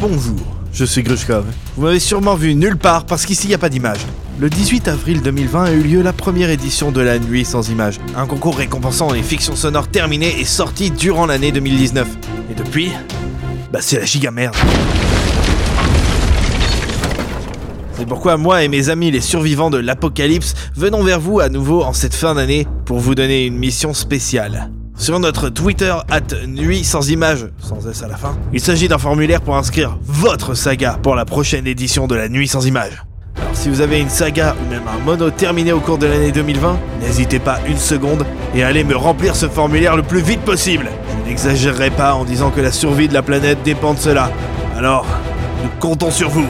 Bonjour, je suis Grushkov. Vous m'avez sûrement vu nulle part parce qu'ici il n'y a pas d'image. Le 18 avril 2020 a eu lieu la première édition de La Nuit sans images. Un concours récompensant les fictions sonores terminées et sorti durant l'année 2019. Et depuis, bah c'est la giga merde. C'est pourquoi moi et mes amis les survivants de l'apocalypse venons vers vous à nouveau en cette fin d'année pour vous donner une mission spéciale. Sur notre Twitter, at nuit sans sans S à la fin, il s'agit d'un formulaire pour inscrire votre saga pour la prochaine édition de la nuit sans image. Alors si vous avez une saga ou même un mono terminé au cours de l'année 2020, n'hésitez pas une seconde et allez me remplir ce formulaire le plus vite possible. Je n'exagérerai pas en disant que la survie de la planète dépend de cela. Alors, nous comptons sur vous.